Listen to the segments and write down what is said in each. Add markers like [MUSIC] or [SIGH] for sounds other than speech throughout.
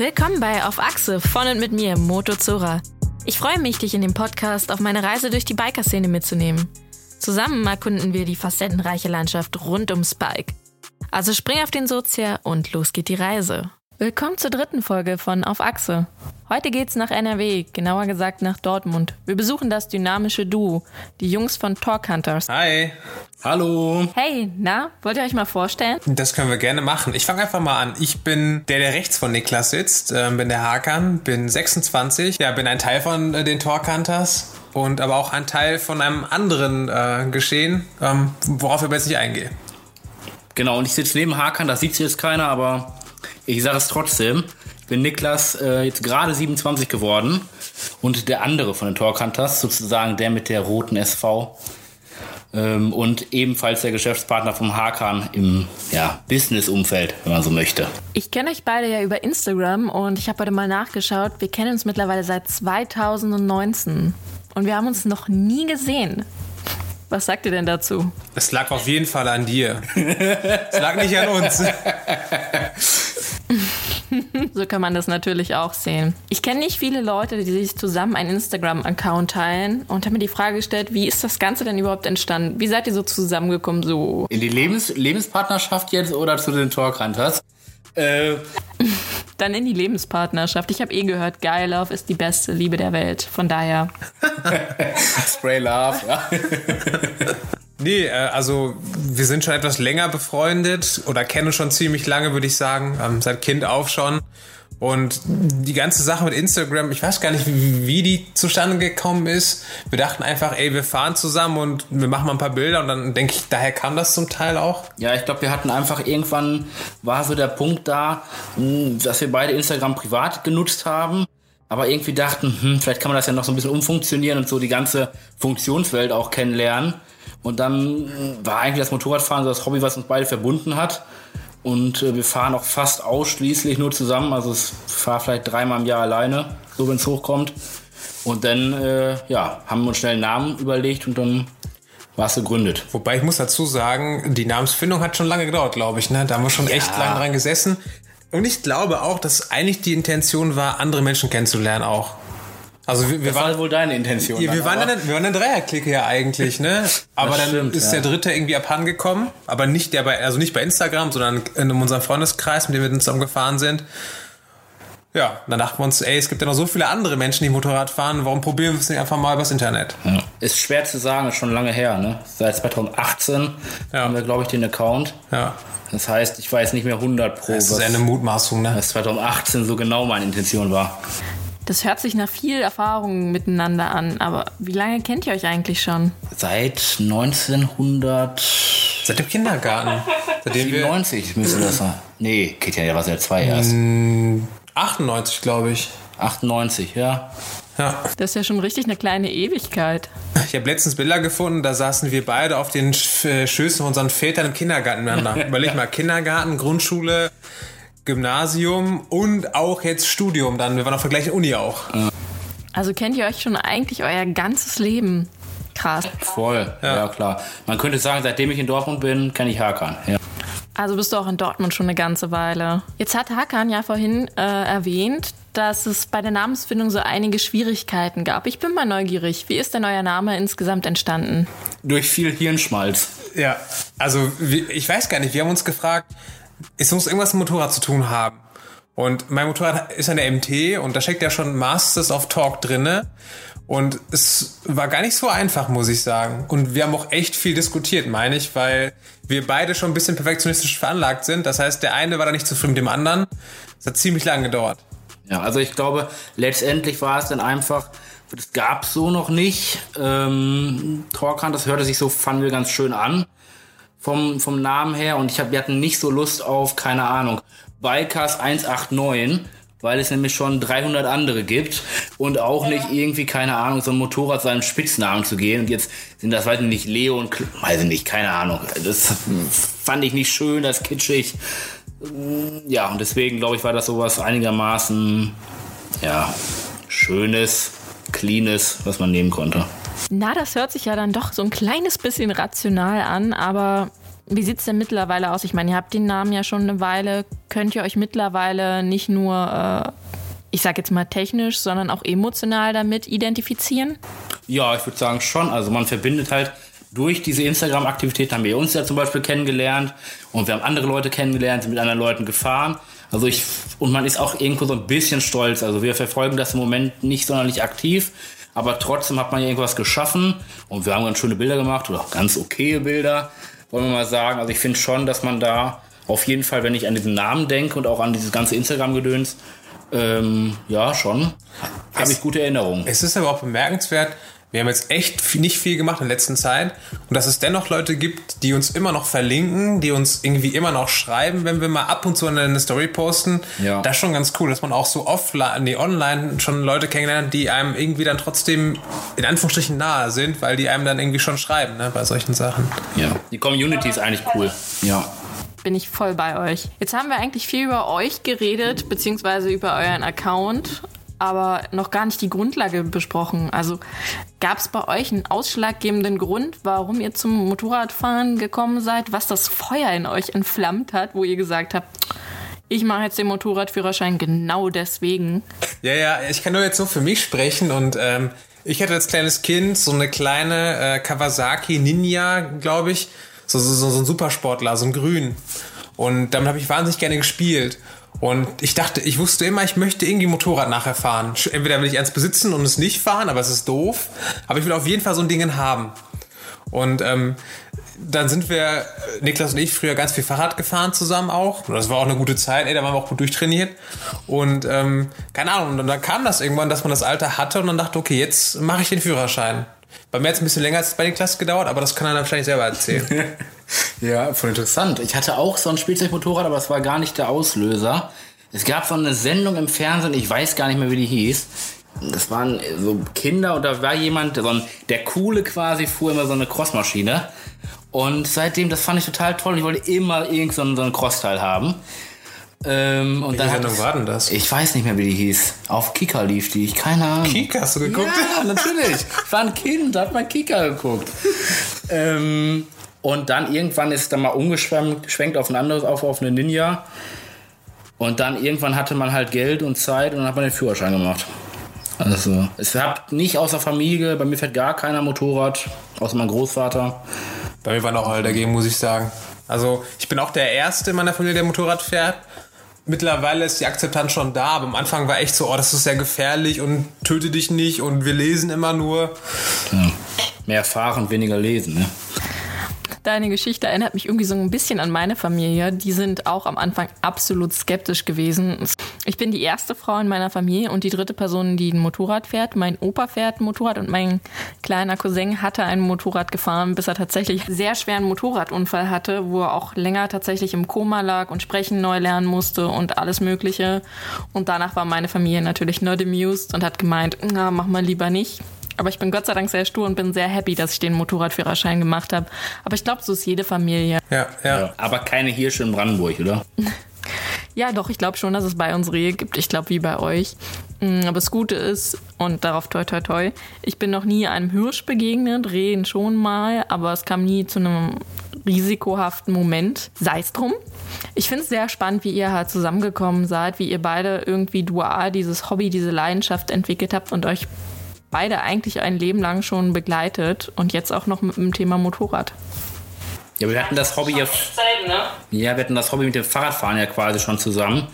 Willkommen bei Auf Achse von und mit mir, Moto Zora. Ich freue mich, dich in dem Podcast auf meine Reise durch die Biker-Szene mitzunehmen. Zusammen erkunden wir die facettenreiche Landschaft rund um Spike. Also spring auf den Sozia und los geht die Reise. Willkommen zur dritten Folge von Auf Achse. Heute geht's nach NRW, genauer gesagt nach Dortmund. Wir besuchen das dynamische Duo, die Jungs von Talk Hunters. Hi. Hallo. Hey, na, wollt ihr euch mal vorstellen? Das können wir gerne machen. Ich fange einfach mal an. Ich bin der, der rechts von Niklas sitzt, äh, bin der Hakan, bin 26, ja, bin ein Teil von äh, den Talk Hunters und aber auch ein Teil von einem anderen äh, Geschehen, ähm, worauf ich jetzt nicht eingehe. Genau, und ich sitze neben Hakan, das sieht jetzt keiner, aber ich sage es trotzdem. Ich bin Niklas, äh, jetzt gerade 27 geworden und der andere von den Torkantas, sozusagen der mit der roten SV. Ähm, und ebenfalls der Geschäftspartner vom Hakan im ja, Business-Umfeld, wenn man so möchte. Ich kenne euch beide ja über Instagram und ich habe heute mal nachgeschaut. Wir kennen uns mittlerweile seit 2019 und wir haben uns noch nie gesehen. Was sagt ihr denn dazu? Es lag auf jeden Fall an dir. es lag nicht an uns. [LAUGHS] [LAUGHS] so kann man das natürlich auch sehen. Ich kenne nicht viele Leute, die sich zusammen einen Instagram-Account teilen und habe mir die Frage gestellt, wie ist das Ganze denn überhaupt entstanden? Wie seid ihr so zusammengekommen? So in die Lebens Lebenspartnerschaft jetzt oder zu den Talkhunters? Äh. [LAUGHS] Dann in die Lebenspartnerschaft. Ich habe eh gehört, Geil Love ist die beste Liebe der Welt. Von daher. [LAUGHS] Spray Love, ja. Nee, äh, also wir sind schon etwas länger befreundet oder kennen schon ziemlich lange, würde ich sagen, seit Kind auf schon. Und die ganze Sache mit Instagram, ich weiß gar nicht, wie, die zustande gekommen ist. Wir dachten einfach, ey, wir fahren zusammen und wir machen mal ein paar Bilder und dann denke ich, daher kam das zum Teil auch. Ja, ich glaube, wir hatten einfach irgendwann, war so der Punkt da, hm, dass wir beide Instagram privat genutzt haben aber irgendwie dachten, hm, vielleicht kann man das ja noch so ein bisschen umfunktionieren und so die ganze Funktionswelt auch kennenlernen. Und dann war eigentlich das Motorradfahren so das Hobby, was uns beide verbunden hat. Und äh, wir fahren auch fast ausschließlich nur zusammen. Also ich fahre vielleicht dreimal im Jahr alleine, so wenn es hochkommt. Und dann äh, ja, haben wir uns schnell einen Namen überlegt und dann war es gegründet. Wobei ich muss dazu sagen, die Namensfindung hat schon lange gedauert, glaube ich. Ne? Da haben wir schon ja. echt lange dran gesessen. Und ich glaube auch, dass eigentlich die Intention war, andere Menschen kennenzulernen auch. Also wir, wir das waren war wohl deine Intention. Ja, wir, waren eine, wir waren eine Dreierklicke ja eigentlich, ne? Aber dann stimmt, ist ja. der dritte irgendwie abhandengekommen. Aber nicht der bei, also nicht bei Instagram, sondern in unserem Freundeskreis, mit dem wir zusammen gefahren sind. Ja, dann dachten wir uns, ey, es gibt ja noch so viele andere Menschen, die Motorrad fahren, warum probieren wir es nicht einfach mal übers Internet? Ja. Ist schwer zu sagen, ist schon lange her, ne? Seit 2018 ja. haben wir, glaube ich, den Account. Ja. Das heißt, ich weiß nicht mehr 100 pro. Das ist eine Mutmaßung, ne? Was 2018 so genau meine Intention war. Das hört sich nach viel Erfahrung miteinander an, aber wie lange kennt ihr euch eigentlich schon? Seit 1900. Seit dem Kindergarten. Seitdem 97 müsste das sein. Nee, Kitty ja war seit zwei erst. 98, glaube ich. 98, ja. Ja. Das ist ja schon richtig eine kleine Ewigkeit. Ich habe letztens Bilder gefunden, da saßen wir beide auf den äh, Schößen unseren Vätern im Kindergarten miteinander. [LAUGHS] Überleg mal, Kindergarten, Grundschule, Gymnasium und auch jetzt Studium dann. Wir waren auf der gleichen Uni auch. Also kennt ihr euch schon eigentlich euer ganzes Leben? Krass. Voll, ja, ja klar. Man könnte sagen, seitdem ich in Dortmund bin, kenne ich Hakan. Ja. Also bist du auch in Dortmund schon eine ganze Weile. Jetzt hat Hakan ja vorhin äh, erwähnt, dass es bei der Namensfindung so einige Schwierigkeiten gab. Ich bin mal neugierig. Wie ist denn euer Name insgesamt entstanden? Durch viel Hirnschmalz. Ja, also ich weiß gar nicht. Wir haben uns gefragt, es muss irgendwas mit Motorrad zu tun haben. Und mein Motorrad ist eine MT und da steckt ja schon Masters of Talk drinne. Und es war gar nicht so einfach, muss ich sagen. Und wir haben auch echt viel diskutiert, meine ich, weil wir beide schon ein bisschen perfektionistisch veranlagt sind. Das heißt, der eine war da nicht zufrieden mit dem anderen. Es hat ziemlich lange gedauert. Ja, also ich glaube, letztendlich war es dann einfach, das gab es so noch nicht. Ähm, Torkan, das hörte sich so, fanden wir ganz schön an vom, vom Namen her und ich hab, wir hatten nicht so Lust auf, keine Ahnung, Bikers 189, weil es nämlich schon 300 andere gibt und auch nicht irgendwie, keine Ahnung, so ein Motorrad seinen Spitznamen zu gehen. Und jetzt sind das, weiß ich nicht, Leo und, weiß ich nicht, keine Ahnung, das fand ich nicht schön, das kitschig, ja, und deswegen glaube ich, war das sowas einigermaßen, ja, schönes, cleanes, was man nehmen konnte. Na, das hört sich ja dann doch so ein kleines bisschen rational an, aber Wie sieht es denn mittlerweile aus? Ich meine, ihr habt den Namen ja schon eine Weile. Könnt ihr euch mittlerweile nicht nur, äh, ich sag jetzt mal technisch, sondern auch emotional damit identifizieren? Ja, ich würde sagen schon. Also man verbindet halt durch diese Instagram-Aktivität haben wir uns ja zum Beispiel kennengelernt und wir haben andere Leute kennengelernt, sind mit anderen Leuten gefahren. Also ich, und man ist auch irgendwo so ein bisschen stolz. Also wir verfolgen das im Moment nicht sonderlich aktiv, aber trotzdem hat man ja irgendwas geschaffen und wir haben ganz schöne Bilder gemacht oder auch ganz okaye Bilder, wollen wir mal sagen. Also ich finde schon, dass man da auf jeden Fall, wenn ich an diesen Namen denke und auch an dieses ganze Instagram-Gedöns, ähm, ja, schon, habe ich gute Erinnerungen. Es ist aber auch bemerkenswert, wir haben jetzt echt nicht viel gemacht in der letzten Zeit und dass es dennoch Leute gibt, die uns immer noch verlinken, die uns irgendwie immer noch schreiben, wenn wir mal ab und zu eine Story posten. Ja. Das ist schon ganz cool, dass man auch so offline, nee, online schon Leute kennenlernt, die einem irgendwie dann trotzdem in Anführungsstrichen nahe sind, weil die einem dann irgendwie schon schreiben, ne, bei solchen Sachen. Ja. Die Community ist eigentlich cool. Ja. Bin ich voll bei euch. Jetzt haben wir eigentlich viel über euch geredet, beziehungsweise über euren Account aber noch gar nicht die Grundlage besprochen. Also gab es bei euch einen ausschlaggebenden Grund, warum ihr zum Motorradfahren gekommen seid, was das Feuer in euch entflammt hat, wo ihr gesagt habt, ich mache jetzt den Motorradführerschein genau deswegen. Ja, ja, ich kann nur jetzt so für mich sprechen und ähm, ich hatte als kleines Kind so eine kleine äh, Kawasaki Ninja, glaube ich, so, so, so, so ein Supersportler, so ein Grün. Und damit habe ich wahnsinnig gerne gespielt. Und ich dachte, ich wusste immer, ich möchte irgendwie Motorrad nachher fahren. Entweder will ich eins besitzen und es nicht fahren, aber es ist doof. Aber ich will auf jeden Fall so ein Ding haben. Und ähm, dann sind wir, Niklas und ich, früher ganz viel Fahrrad gefahren zusammen auch. Und das war auch eine gute Zeit, ey, da waren wir auch gut durchtrainiert. Und ähm, keine Ahnung, und dann kam das irgendwann, dass man das Alter hatte und dann dachte, okay, jetzt mache ich den Führerschein. Bei mir hat es ein bisschen länger als bei den Klassen gedauert, aber das kann er dann wahrscheinlich selber erzählen. [LAUGHS] ja, voll interessant. Ich hatte auch so ein Spielzeugmotorrad, aber es war gar nicht der Auslöser. Es gab so eine Sendung im Fernsehen, ich weiß gar nicht mehr, wie die hieß. Das waren so Kinder und da war jemand, so ein, der Coole quasi, fuhr immer so eine Crossmaschine. Und seitdem, das fand ich total toll. Ich wollte immer irgend so so ein Crossteil haben. Ähm, und Welche dann Sendung hat war denn das? Ich weiß nicht mehr, wie die hieß. Auf Kika lief die. Ich keine Ahnung. Kika, hast du geguckt? Ja, natürlich. Ich war ein Kind, hat mal Kika geguckt. ähm, und dann irgendwann ist es dann mal umgeschwenkt auf ein anderes, auf, auf eine Ninja. Und dann irgendwann hatte man halt Geld und Zeit und dann hat man den Führerschein gemacht. Also, es hat nicht außer Familie, bei mir fährt gar keiner Motorrad, außer mein Großvater. Bei mir waren auch alle dagegen, muss ich sagen. Also, ich bin auch der Erste in meiner Familie, der Motorrad fährt. Mittlerweile ist die Akzeptanz schon da, aber am Anfang war echt so, oh, das ist sehr gefährlich und töte dich nicht und wir lesen immer nur. Ja. Mehr fahren, weniger lesen, ne? Deine Geschichte erinnert mich irgendwie so ein bisschen an meine Familie. Die sind auch am Anfang absolut skeptisch gewesen. Ich bin die erste Frau in meiner Familie und die dritte Person, die ein Motorrad fährt. Mein Opa fährt ein Motorrad und mein kleiner Cousin hatte ein Motorrad gefahren, bis er tatsächlich einen sehr schweren Motorradunfall hatte, wo er auch länger tatsächlich im Koma lag und Sprechen neu lernen musste und alles Mögliche. Und danach war meine Familie natürlich not amused und hat gemeint, na, mach mal lieber nicht. Aber ich bin Gott sei Dank sehr stur und bin sehr happy, dass ich den Motorradführerschein gemacht habe. Aber ich glaube, so ist jede Familie. Ja, ja. Ja, aber keine Hirsche in Brandenburg, oder? [LAUGHS] Ja, doch, ich glaube schon, dass es bei uns Rehe gibt. Ich glaube, wie bei euch. Mm, Aber das Gute ist, und darauf toi toi toi, ich bin noch nie einem Hirsch begegnet, Rehen schon mal, aber es kam nie zu einem risikohaften Moment. Sei es drum. Ich finde es sehr spannend, wie ihr halt zusammengekommen seid, wie ihr beide irgendwie dual dieses Hobby, diese Leidenschaft entwickelt habt und euch beide eigentlich ein Leben lang schon begleitet und jetzt auch noch mit dem Thema Motorrad. Ja, wir hatten das Hobby ja, ja, wir hatten das Hobby mit dem Fahrradfahren ja quasi schon zusammen.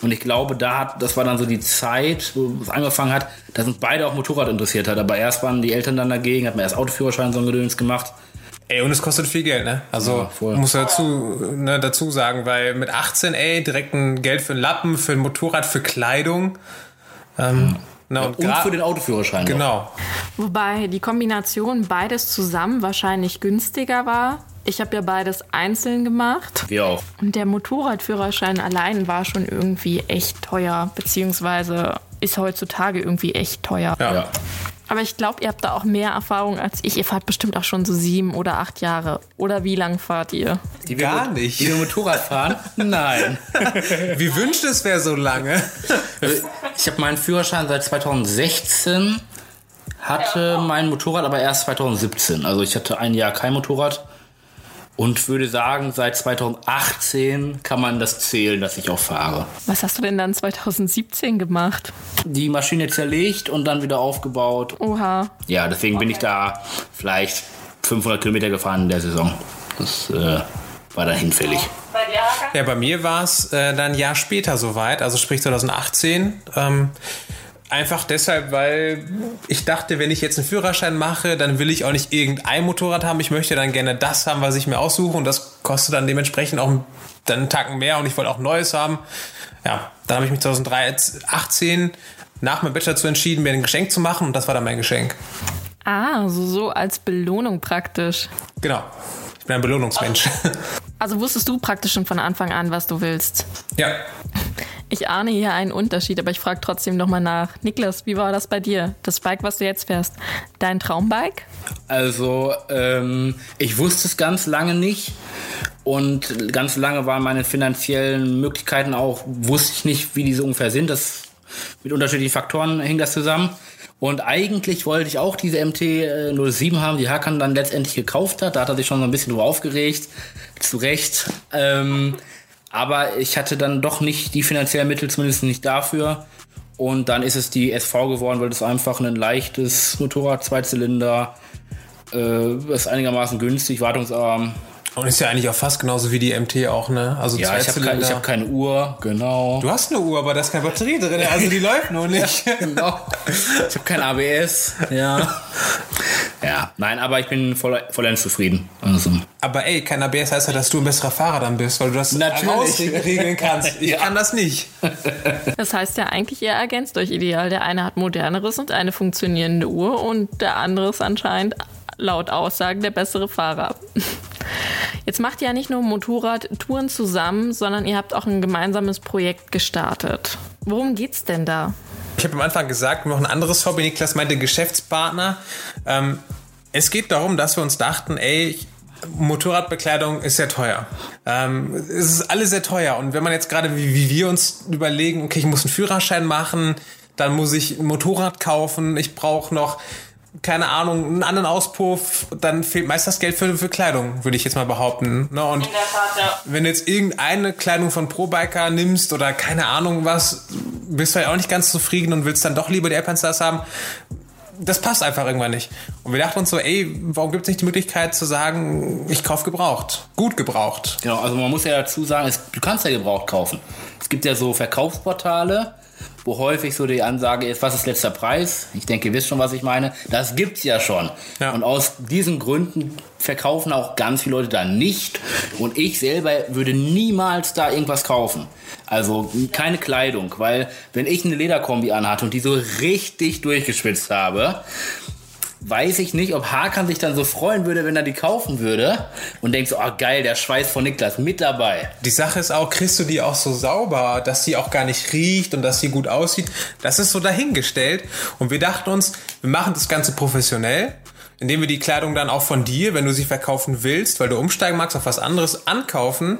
Und ich glaube, da hat, das war dann so die Zeit, wo es angefangen hat, dass uns beide auch Motorrad interessiert hat. Aber erst waren die Eltern dann dagegen, hat man erst Autoführerschein so ein Gedöns gemacht. Ey, und es kostet viel Geld, ne? Also, Ja, muss dazu, ne, dazu sagen, weil mit 18, ey, direkt ein Geld für ein Lappen, für ein Motorrad, für Kleidung. Ähm, na, und Und gra- für den Autoführerschein. Genau. Wobei die Kombination beides zusammen wahrscheinlich günstiger war. Ich habe ja beides einzeln gemacht. Wir auch. Und der Motorradführerschein allein war schon irgendwie echt teuer, beziehungsweise ist heutzutage irgendwie echt teuer. Ja. Ja. Aber ich glaube, ihr habt da auch mehr Erfahrung als ich. Ihr fahrt bestimmt auch schon so sieben oder acht Jahre. Oder wie lang fahrt ihr? Die wir Gar nicht. Die wir Motorrad fahren? Nein. [LAUGHS] Wie wünscht es wäre so lange? Ich habe meinen Führerschein seit 2016, hatte mein Motorrad aber erst 2017. Also ich hatte ein Jahr kein Motorrad. Und würde sagen, seit 2018 kann man das zählen, dass ich auch fahre. Was hast du denn dann 2017 gemacht? Die Maschine zerlegt und dann wieder aufgebaut. Oha. Ja, deswegen bin ich da vielleicht 500 Kilometer gefahren in der Saison. Das äh, war dann hinfällig. Ja, bei mir war es äh, dann ein Jahr später soweit, also sprich 2018. Ähm, einfach deshalb, weil ich dachte, wenn ich jetzt einen Führerschein mache, dann will ich auch nicht irgendein Motorrad haben. Ich möchte dann gerne das haben, was ich mir aussuche und das kostet dann dementsprechend auch dann einen Tacken mehr und ich wollte auch Neues haben. Ja, dann habe ich mich 2018 nach meinem Bachelor dazu entschieden, mir ein Geschenk zu machen und das war dann mein Geschenk. Ah, so, so als Belohnung praktisch. Genau. Ich bin ein Belohnungsmensch. [LAUGHS] Also wusstest du praktisch schon von Anfang an, was du willst? Ja. Ich ahne hier einen Unterschied, aber ich frage trotzdem nochmal nach. Niklas, wie war das bei dir? Das Bike, was du jetzt fährst, dein Traumbike? Also, ähm, ich wusste es ganz lange nicht. Und ganz lange waren meine finanziellen Möglichkeiten auch, wusste ich nicht, wie diese ungefähr sind. Das, mit unterschiedlichen Faktoren hing das zusammen. Und eigentlich wollte ich auch diese MT-07 haben, die Hakan dann letztendlich gekauft hat. Da hat er sich schon so ein bisschen drüber aufgeregt. Zu Recht. Ähm, aber ich hatte dann doch nicht die finanziellen Mittel, zumindest nicht dafür. Und dann ist es die SV geworden, weil es einfach ein leichtes Motorrad, Zweizylinder, äh, ist einigermaßen günstig, wartungsarm. Und ist ja eigentlich auch fast genauso wie die MT auch, ne? Also ja, ich habe kein, hab keine Uhr, genau. Du hast eine Uhr, aber da ist keine Batterie drin, also die [LAUGHS] läuft nur nicht. Ja, genau. Ich habe kein ABS, ja. Ja, nein, aber ich bin voll, vollends zufrieden. Also. Aber ey, kein ABS heißt ja, dass du ein besserer Fahrer dann bist, weil du das Natürlich. regeln kannst. [LAUGHS] Ich ja. kann das nicht. Das heißt ja eigentlich, ihr ergänzt euch ideal. Der eine hat moderneres und eine funktionierende Uhr und der andere ist anscheinend laut Aussagen der bessere Fahrer. Jetzt macht ihr ja nicht nur Motorradtouren zusammen, sondern ihr habt auch ein gemeinsames Projekt gestartet. Worum geht's denn da? Ich habe am Anfang gesagt, noch ein anderes Hobby. Niklas meinte Geschäftspartner. Ähm, es geht darum, dass wir uns dachten, ey, Motorradbekleidung ist sehr teuer. Ähm, es ist alles sehr teuer. Und wenn man jetzt gerade wie, wie wir uns überlegen, okay, ich muss einen Führerschein machen, dann muss ich ein Motorrad kaufen, ich brauche noch keine Ahnung, einen anderen Auspuff, dann fehlt meist das Geld für, für Kleidung, würde ich jetzt mal behaupten. Ne? Und Tat, ja. wenn du jetzt irgendeine Kleidung von Pro-Biker nimmst oder keine Ahnung was, bist du ja auch nicht ganz zufrieden und willst dann doch lieber die Alpenstars haben. Das passt einfach irgendwann nicht. Und wir dachten uns so, ey, warum gibt es nicht die Möglichkeit zu sagen, ich kaufe gebraucht, gut gebraucht? Genau, also man muss ja dazu sagen, es, du kannst ja gebraucht kaufen. Es gibt ja so Verkaufsportale, wo häufig so die Ansage ist, was ist letzter Preis? Ich denke, ihr wisst schon, was ich meine. Das gibt's ja schon. Ja. Und aus diesen Gründen verkaufen auch ganz viele Leute da nicht. Und ich selber würde niemals da irgendwas kaufen. Also keine Kleidung, weil wenn ich eine Lederkombi anhatte und die so richtig durchgeschwitzt habe, weiß ich nicht, ob Hakan sich dann so freuen würde, wenn er die kaufen würde und denkt so, oh geil, der Schweiß von Niklas mit dabei. Die Sache ist auch, kriegst du die auch so sauber, dass sie auch gar nicht riecht und dass sie gut aussieht. Das ist so dahingestellt und wir dachten uns, wir machen das Ganze professionell indem wir die Kleidung dann auch von dir, wenn du sie verkaufen willst, weil du umsteigen magst auf was anderes, ankaufen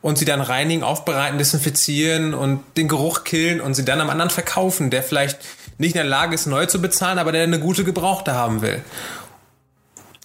und sie dann reinigen, aufbereiten, desinfizieren und den Geruch killen und sie dann am anderen verkaufen, der vielleicht nicht in der Lage ist, neu zu bezahlen, aber der eine gute Gebrauchte haben will.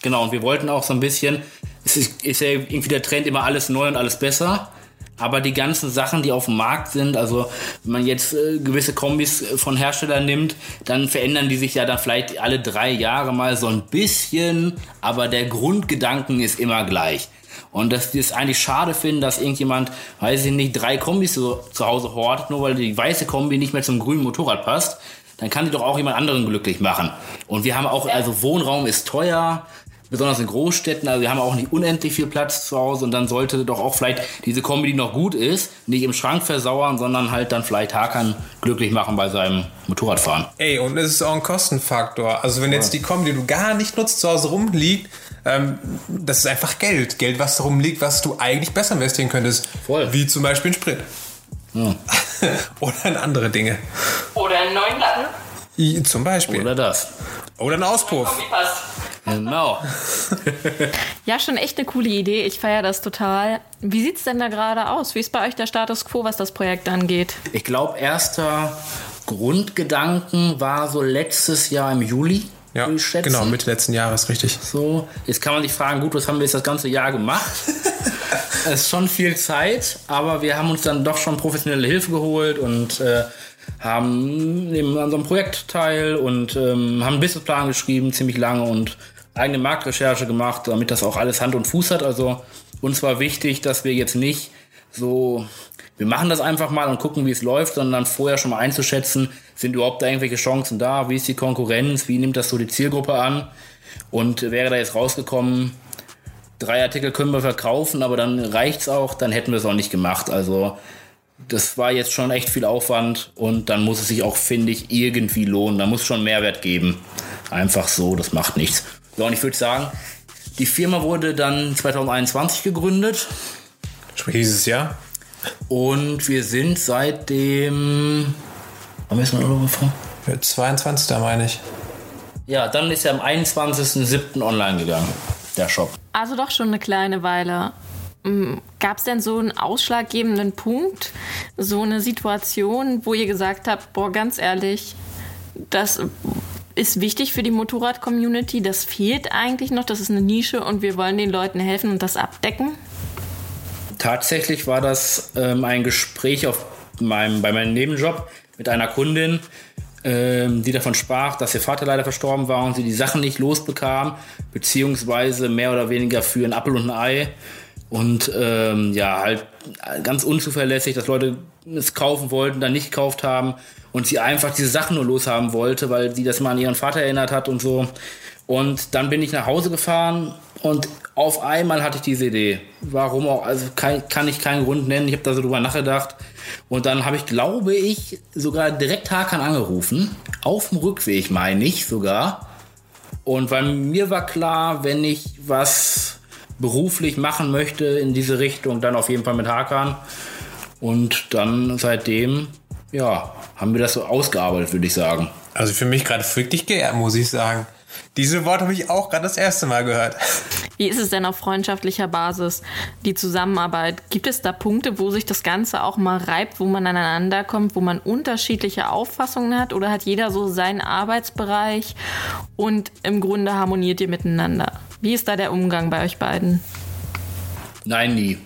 Genau, und wir wollten auch so ein bisschen, es ist, ist ja irgendwie der Trend immer alles neu und alles besser. Aber die ganzen Sachen, die auf dem Markt sind, also wenn man jetzt äh, gewisse Kombis äh, von Herstellern nimmt, dann verändern die sich ja dann vielleicht alle drei Jahre mal so ein bisschen, aber der Grundgedanken ist immer gleich. Und dass wir es eigentlich schade finden, dass irgendjemand, weiß ich nicht, drei Kombis so zu Hause hortet, nur weil die weiße Kombi nicht mehr zum grünen Motorrad passt dann kann die doch auch jemand anderen glücklich machen. Und wir haben auch, also Wohnraum ist teuer, besonders in Großstädten, also wir haben auch nicht unendlich viel Platz zu Hause und dann sollte doch auch vielleicht diese Kombi, die noch gut ist, nicht im Schrank versauern, sondern halt dann vielleicht Hakan glücklich machen bei seinem Motorradfahren. Ey, und es ist auch ein Kostenfaktor. Also wenn jetzt die Kombi, die du gar nicht nutzt, zu Hause rumliegt, ähm, das ist einfach Geld. Geld, was darum liegt, was du eigentlich besser investieren könntest. Voll. Wie zum Beispiel ein Sprit. Ja. [LAUGHS] Oder in andere Dinge. Oder einen neuen Laden. Zum Beispiel. Oder das. Oder ein Auspuff. Genau. [LAUGHS] ja, schon echt eine coole Idee. Ich feiere das total. Wie sieht es denn da gerade aus? Wie ist bei euch der Status quo, was das Projekt angeht? Ich glaube, erster Grundgedanken war so letztes Jahr im Juli. Ja, genau, Mitte letzten Jahres, richtig. So, jetzt kann man sich fragen, gut, was haben wir jetzt das ganze Jahr gemacht? [LAUGHS] Es ist schon viel Zeit, aber wir haben uns dann doch schon professionelle Hilfe geholt und äh, haben neben unserem Projekt teil und ähm, haben einen Businessplan geschrieben, ziemlich lange und eigene Marktrecherche gemacht, damit das auch alles Hand und Fuß hat. Also uns war wichtig, dass wir jetzt nicht so, wir machen das einfach mal und gucken, wie es läuft, sondern vorher schon mal einzuschätzen, sind überhaupt da irgendwelche Chancen da, wie ist die Konkurrenz, wie nimmt das so die Zielgruppe an und wäre da jetzt rausgekommen, drei Artikel können wir verkaufen, aber dann reicht's auch, dann hätten wir es auch nicht gemacht. Also das war jetzt schon echt viel Aufwand und dann muss es sich auch, finde ich, irgendwie lohnen. Da muss schon Mehrwert geben. Einfach so, das macht nichts. So, und ich würde sagen, die Firma wurde dann 2021 gegründet Sprich dieses Jahr. und wir sind seitdem. Wann ist mein Urlaub vor? 22. meine ich. Ja, dann ist er am 21.07. online gegangen, der Shop. Also doch schon eine kleine Weile. Gab es denn so einen ausschlaggebenden Punkt, so eine Situation, wo ihr gesagt habt, boah, ganz ehrlich, das ist wichtig für die Motorrad-Community, das fehlt eigentlich noch, das ist eine Nische und wir wollen den Leuten helfen und das abdecken? Tatsächlich war das ähm, ein Gespräch auf meinem, bei meinem Nebenjob mit einer Kundin, ähm, die davon sprach, dass ihr Vater leider verstorben war und sie die Sachen nicht losbekam, beziehungsweise mehr oder weniger für ein Apfel und ein Ei. Und ähm, ja, halt ganz unzuverlässig, dass Leute es kaufen wollten, dann nicht gekauft haben und sie einfach diese Sachen nur loshaben wollte, weil sie das mal an ihren Vater erinnert hat und so. Und dann bin ich nach Hause gefahren und auf einmal hatte ich diese Idee. Warum auch? Also kann, kann ich keinen Grund nennen. Ich habe da so drüber nachgedacht. Und dann habe ich, glaube ich, sogar direkt Hakan angerufen. Auf dem Rückweg, meine ich sogar. Und weil mir war klar, wenn ich was beruflich machen möchte in diese Richtung, dann auf jeden Fall mit Hakan. Und dann seitdem, ja, haben wir das so ausgearbeitet, würde ich sagen. Also für mich gerade wirklich geehrt, muss ich sagen. Diese Worte habe ich auch gerade das erste Mal gehört. Wie ist es denn auf freundschaftlicher Basis, die Zusammenarbeit? Gibt es da Punkte, wo sich das Ganze auch mal reibt, wo man aneinander kommt, wo man unterschiedliche Auffassungen hat? Oder hat jeder so seinen Arbeitsbereich und im Grunde harmoniert ihr miteinander? Wie ist da der Umgang bei euch beiden? Nein, nie.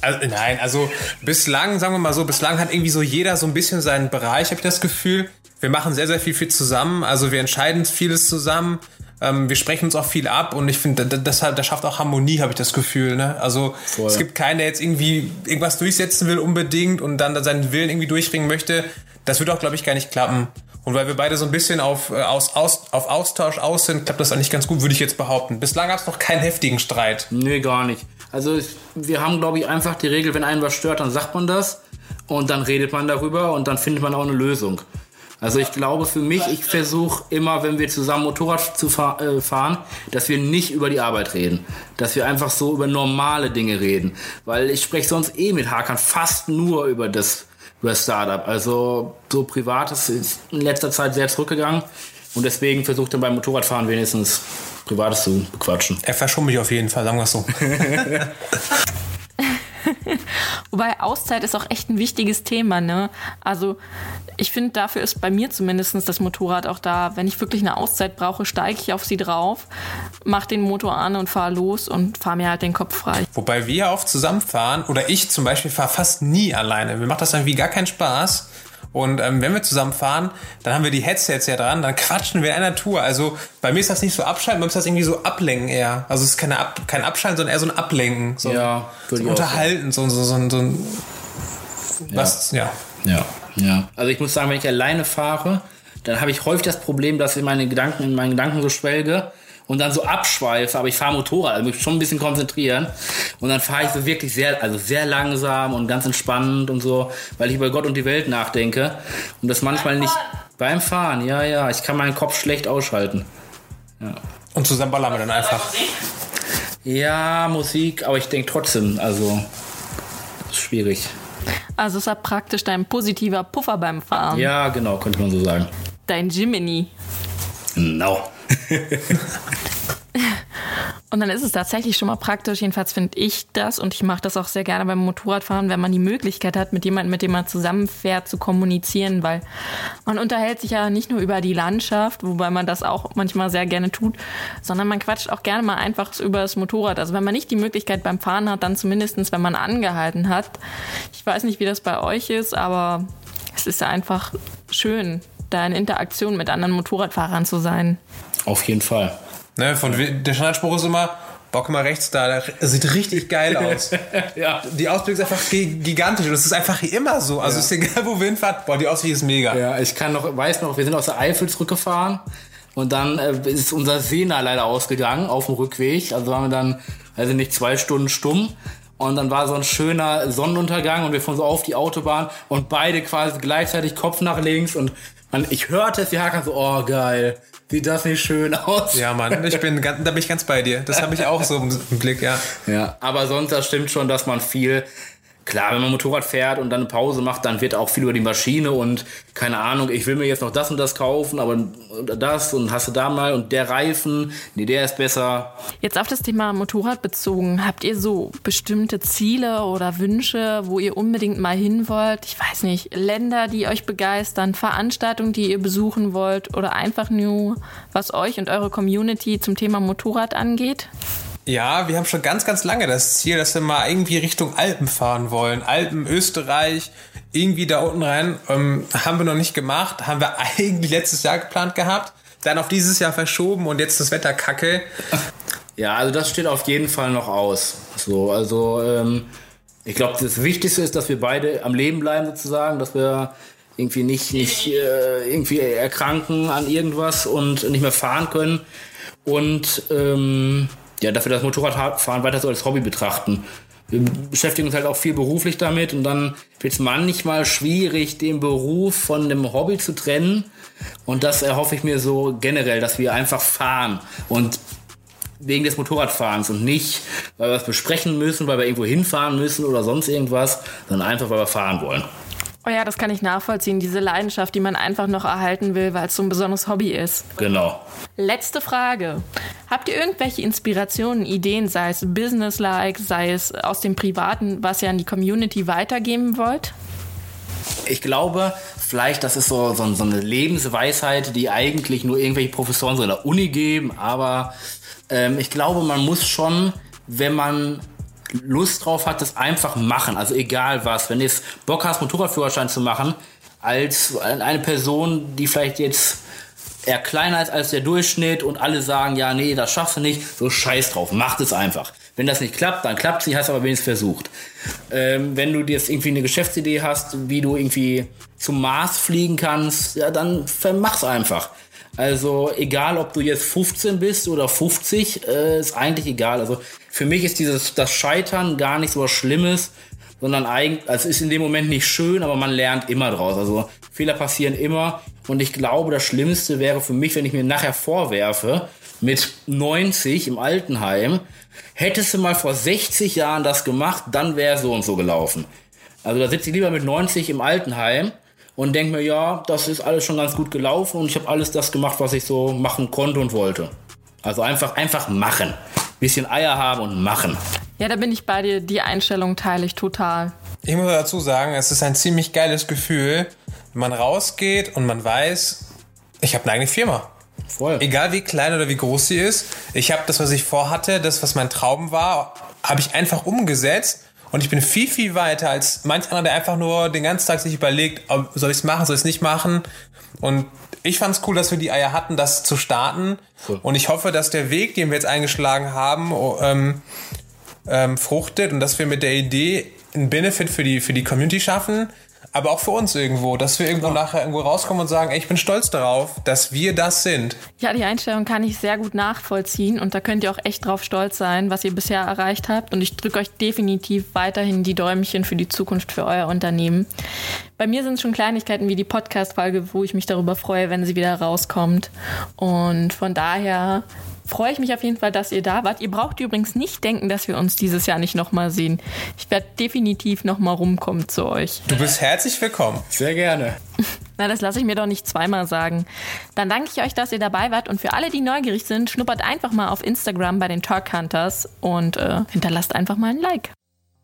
Also, nein, also bislang, sagen wir mal so, bislang hat irgendwie so jeder so ein bisschen seinen Bereich, habe ich das Gefühl. Wir machen sehr, sehr viel, viel zusammen. Also wir entscheiden vieles zusammen. Ähm, wir sprechen uns auch viel ab und ich finde, das, das schafft auch Harmonie, habe ich das Gefühl. Ne? Also Voll. es gibt keinen, der jetzt irgendwie irgendwas durchsetzen will unbedingt und dann seinen Willen irgendwie durchbringen möchte. Das wird auch, glaube ich, gar nicht klappen. Und weil wir beide so ein bisschen auf, äh, aus, aus, auf Austausch aus sind, klappt das eigentlich ganz gut, würde ich jetzt behaupten. Bislang gab es noch keinen heftigen Streit. Nee, gar nicht. Also ich, wir haben, glaube ich, einfach die Regel, wenn einen was stört, dann sagt man das und dann redet man darüber und dann findet man auch eine Lösung. Also ich glaube für mich, ich versuche immer, wenn wir zusammen Motorrad zu fahr äh, fahren, dass wir nicht über die Arbeit reden. Dass wir einfach so über normale Dinge reden. Weil ich spreche sonst eh mit Hakan fast nur über das, über Startup. Also so Privates ist in letzter Zeit sehr zurückgegangen. Und deswegen versucht er beim Motorradfahren wenigstens Privates zu bequatschen. Er verschont mich auf jeden Fall, sagen wir es so. [LAUGHS] [LAUGHS] Wobei Auszeit ist auch echt ein wichtiges Thema, ne? Also ich finde, dafür ist bei mir zumindest das Motorrad auch da. Wenn ich wirklich eine Auszeit brauche, steige ich auf sie drauf, mach den Motor an und fahre los und fahre mir halt den Kopf frei. Wobei wir oft zusammenfahren oder ich zum Beispiel fahre fast nie alleine. Mir macht das irgendwie gar keinen Spaß. Und ähm, wenn wir zusammen fahren, dann haben wir die Headsets ja dran, dann quatschen wir in einer Tour. Also bei mir ist das nicht so abschalten, bei mir ist das irgendwie so ablenken eher. Also es ist keine Ab kein Abschalten, sondern eher so ein Ablenken. So, Ja, so würde ich auch unterhalten, so, so, so, so ein was, ja. Ja. ja. Also ich muss sagen, wenn ich alleine fahre, dann habe ich häufig das Problem, dass ich meine Gedanken in meinen Gedanken so schwelge und dann so abschweife, aber ich fahre Motorrad, also muss mich schon ein bisschen konzentrieren und dann fahre ich so wirklich sehr, also sehr langsam und ganz entspannt und so, weil ich über Gott und die Welt nachdenke und das manchmal nicht beim Fahren, ja, ja, ich kann meinen Kopf schlecht ausschalten. Und zusammen ballern wir dann einfach. Ja, Musik, aber ich denke trotzdem, also ist schwierig. Also ist ja praktisch dein positiver Puffer beim Fahren. Ja, genau, könnte man so sagen. Dein Jiminy. Genau. [LAUGHS] Und dann ist es tatsächlich schon mal praktisch, jedenfalls finde ich das und ich mache das auch sehr gerne beim Motorradfahren, wenn man die Möglichkeit hat, mit jemandem, mit dem man zusammenfährt, zu kommunizieren, weil man unterhält sich ja nicht nur über die Landschaft, wobei man das auch manchmal sehr gerne tut, sondern man quatscht auch gerne mal einfach über das Motorrad. Also wenn man nicht die Möglichkeit beim Fahren hat, dann zumindestens, wenn man angehalten hat. Ich weiß nicht, wie das bei euch ist, aber es ist einfach schön, da in Interaktion mit anderen Motorradfahrern zu sein. Auf jeden Fall. Ne, von, der Standardspruch ist immer, bock mal rechts da, das sieht richtig geil aus. [LAUGHS] Ja. Die Ausblick ist einfach gigantisch und es ist einfach immer so. Also Ja. ist egal, wo wir hinfahren, boah, die Ausblick ist mega. Ja, ich kann noch, weiß noch, wir sind aus der Eifel zurückgefahren und dann äh, ist unser Sehner leider ausgegangen auf dem Rückweg. Also waren wir dann, also nicht zwei Stunden stumm. Und dann war so ein schöner Sonnenuntergang und wir fuhren so auf die Autobahn und beide quasi gleichzeitig Kopf nach links und man, ich hörte es, die Hakan so, oh geil, sieht das nicht schön aus? Ja, Mann, ich bin, ganz- da bin ich ganz bei dir. Das habe ich auch so im, im Blick, ja. Ja, aber sonst, das stimmt schon, dass man viel, klar, wenn man Motorrad fährt und dann eine Pause macht, dann wird auch viel über die Maschine und keine Ahnung, ich will mir jetzt noch das und das kaufen, aber das und hast du da mal und der Reifen, nee, der ist besser. Jetzt auf das Thema Motorrad bezogen, habt ihr so bestimmte Ziele oder Wünsche, wo ihr unbedingt mal hin wollt? Ich weiß nicht, Länder, die euch begeistern, Veranstaltungen, die ihr besuchen wollt oder einfach nur, was euch und eure Community zum Thema Motorrad angeht? Ja, wir haben schon ganz, ganz lange das Ziel, dass wir mal irgendwie Richtung Alpen fahren wollen. Alpen, Österreich, irgendwie da unten rein. Ähm, haben wir noch nicht gemacht. Haben wir [LAUGHS] eigentlich letztes Jahr geplant gehabt. Dann auf dieses Jahr verschoben und jetzt das Wetter kacke. Ja, also das steht auf jeden Fall noch aus. So, also ähm, ich glaube, das Wichtigste ist, dass wir beide am Leben bleiben sozusagen, dass wir irgendwie nicht, nicht äh, irgendwie erkranken an irgendwas und nicht mehr fahren können. Und ähm, ja, dafür das Motorradfahren weiter so als Hobby betrachten. Wir beschäftigen uns halt auch viel beruflich damit und dann wird es manchmal schwierig, den Beruf von dem Hobby zu trennen. Und das erhoffe ich mir so generell, dass wir einfach fahren und wegen des Motorradfahrens und nicht, weil wir es besprechen müssen, weil wir irgendwo hinfahren müssen oder sonst irgendwas, sondern einfach, weil wir fahren wollen. Oh ja, das kann ich nachvollziehen, diese Leidenschaft, die man einfach noch erhalten will, weil es so ein besonderes Hobby ist. Genau. Letzte Frage. Habt ihr irgendwelche Inspirationen, Ideen, sei es businesslike, sei es aus dem Privaten, was ihr an die Community weitergeben wollt? Ich glaube, vielleicht das ist so, so, so eine Lebensweisheit, die eigentlich nur irgendwelche Professoren so in der Uni geben, aber ähm, ich glaube, man muss schon, wenn man Lust drauf hat, das einfach machen. Also egal was. Wenn du jetzt Bock hast, Motorradführerschein zu machen, als eine Person, die vielleicht jetzt eher kleiner ist als der Durchschnitt und alle sagen, ja, nee, das schaffst du nicht, so scheiß drauf, macht es einfach. Wenn das nicht klappt, dann klappt nicht, hast aber wenigstens versucht. Ähm, wenn du jetzt irgendwie eine Geschäftsidee hast, wie du irgendwie zum Mars fliegen kannst, ja, dann mach's einfach. Also egal, ob du jetzt 15 bist oder 50, äh, ist eigentlich egal. Also für mich ist dieses das Scheitern gar nicht so was Schlimmes, sondern eigentlich, also es ist in dem Moment nicht schön, aber man lernt immer draus. Also Fehler passieren immer und ich glaube, das Schlimmste wäre für mich, wenn ich mir nachher vorwerfe, mit 90 im Altenheim, hättest du mal vor 60 Jahren das gemacht, dann wäre so und so gelaufen. Also da sitze ich lieber mit 90 im Altenheim und denke mir, ja, das ist alles schon ganz gut gelaufen und ich habe alles das gemacht, was ich so machen konnte und wollte. Also einfach, einfach machen. Bisschen Eier haben und machen. Ja, da bin ich bei dir. Die Einstellung teile ich total. Ich muss dazu sagen, es ist ein ziemlich geiles Gefühl, man rausgeht und man weiß, ich habe eine eigene Firma. Voll. Egal wie klein oder wie groß sie ist, ich habe das, was ich vorhatte, das, was mein Traum war, habe ich einfach umgesetzt und ich bin viel, viel weiter als manch anderer, der einfach nur den ganzen Tag sich überlegt, ob, soll ich es machen, soll ich es nicht machen. Und ich fand es cool, dass wir die Eier hatten, das zu starten. Cool. Und ich hoffe, dass der Weg, den wir jetzt eingeschlagen haben, oh, ähm, ähm, fruchtet und dass wir mit der Idee einen Benefit für die, für die Community schaffen, aber auch für uns irgendwo, dass wir irgendwo nachher irgendwo rauskommen und sagen, ey, ich bin stolz darauf, dass wir das sind. Ja, die Einstellung kann ich sehr gut nachvollziehen und da könnt ihr auch echt drauf stolz sein, was ihr bisher erreicht habt. Und ich drücke euch definitiv weiterhin die Däumchen für die Zukunft für euer Unternehmen. Bei mir sind es schon Kleinigkeiten wie die Podcast-Folge, wo ich mich darüber freue, wenn sie wieder rauskommt. Und von daher freue ich mich auf jeden Fall, dass ihr da wart. Ihr braucht übrigens nicht denken, dass wir uns dieses Jahr nicht nochmal sehen. Ich werde definitiv nochmal rumkommen zu euch. Du bist herzlich willkommen. Sehr gerne. [LAUGHS] Na, das lasse ich mir doch nicht zweimal sagen. Dann danke ich euch, dass ihr dabei wart. Und für alle, die neugierig sind, schnuppert einfach mal auf Instagram bei den Talk Hunters und äh, hinterlasst einfach mal ein Like.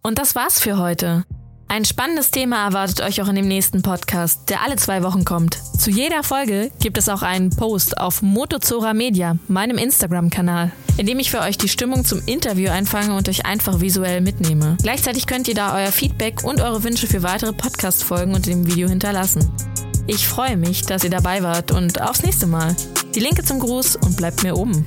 Und das war's für heute. Ein spannendes Thema erwartet euch auch in dem nächsten Podcast, der alle zwei Wochen kommt. Zu jeder Folge gibt es auch einen Post auf Motozora Media, meinem Instagram-Kanal, in dem ich für euch die Stimmung zum Interview einfange und euch einfach visuell mitnehme. Gleichzeitig könnt ihr da euer Feedback und eure Wünsche für weitere Podcast-Folgen unter dem Video hinterlassen. Ich freue mich, dass ihr dabei wart und aufs nächste Mal. Die Linke zum Gruß und bleibt mir oben.